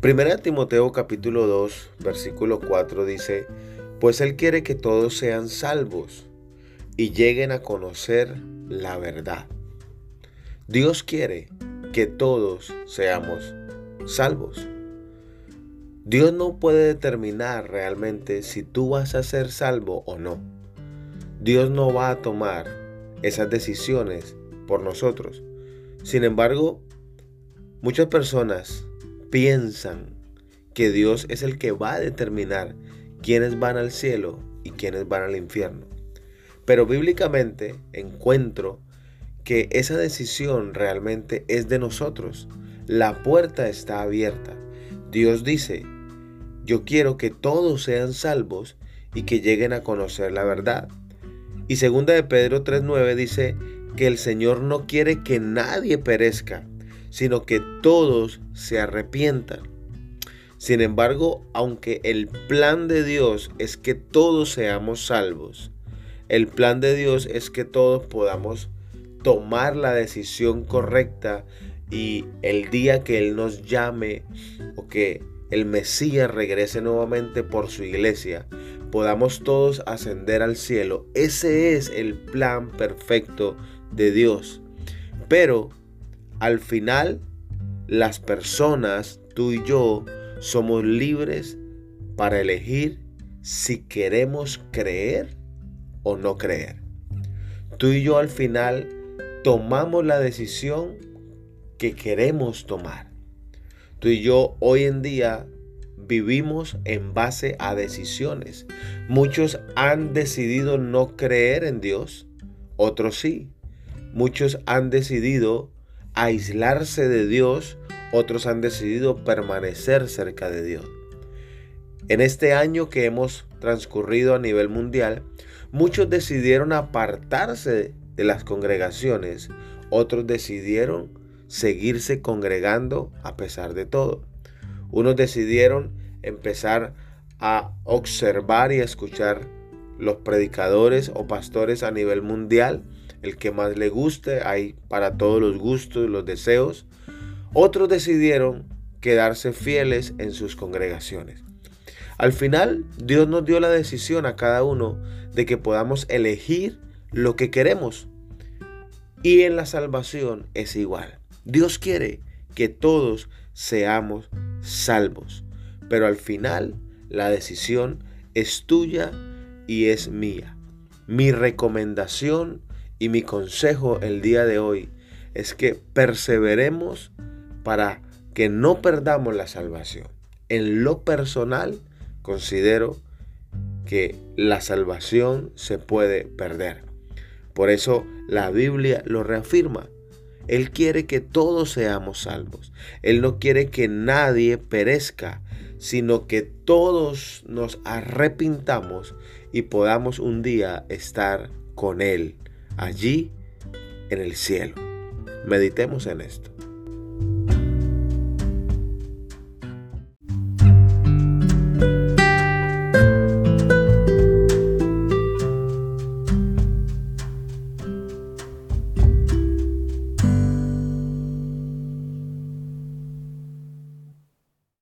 Primera Timoteo capítulo 2, versículo 4 dice, pues Él quiere que todos sean salvos y lleguen a conocer la verdad. Dios quiere que todos seamos salvos. Dios no puede determinar realmente si tú vas a ser salvo o no. Dios no va a tomar esas decisiones por nosotros. Sin embargo, muchas personas piensan que Dios es el que va a determinar quiénes van al cielo y quiénes van al infierno. Pero bíblicamente encuentro que esa decisión realmente es de nosotros. La puerta está abierta. Dios dice, yo quiero que todos sean salvos y que lleguen a conocer la verdad. Y segunda de Pedro 3:9 dice que el Señor no quiere que nadie perezca, sino que todos se arrepientan. Sin embargo, aunque el plan de Dios es que todos seamos salvos, el plan de Dios es que todos podamos tomar la decisión correcta y el día que Él nos llame o que el Mesías regrese nuevamente por su iglesia, podamos todos ascender al cielo. Ese es el plan perfecto de Dios. Pero al final, las personas, tú y yo, somos libres para elegir si queremos creer o no creer. Tú y yo al final tomamos la decisión que queremos tomar. Tú y yo hoy en día vivimos en base a decisiones. Muchos han decidido no creer en Dios, otros sí. Muchos han decidido aislarse de Dios otros han decidido permanecer cerca de Dios. En este año que hemos transcurrido a nivel mundial, muchos decidieron apartarse de las congregaciones, otros decidieron seguirse congregando a pesar de todo. Unos decidieron empezar a observar y escuchar los predicadores o pastores a nivel mundial, el que más le guste, hay para todos los gustos y los deseos. Otros decidieron quedarse fieles en sus congregaciones. Al final, Dios nos dio la decisión a cada uno de que podamos elegir lo que queremos. Y en la salvación es igual. Dios quiere que todos seamos salvos. Pero al final, la decisión es tuya y es mía. Mi recomendación y mi consejo el día de hoy es que perseveremos para que no perdamos la salvación. En lo personal, considero que la salvación se puede perder. Por eso la Biblia lo reafirma. Él quiere que todos seamos salvos. Él no quiere que nadie perezca, sino que todos nos arrepintamos y podamos un día estar con Él allí en el cielo. Meditemos en esto.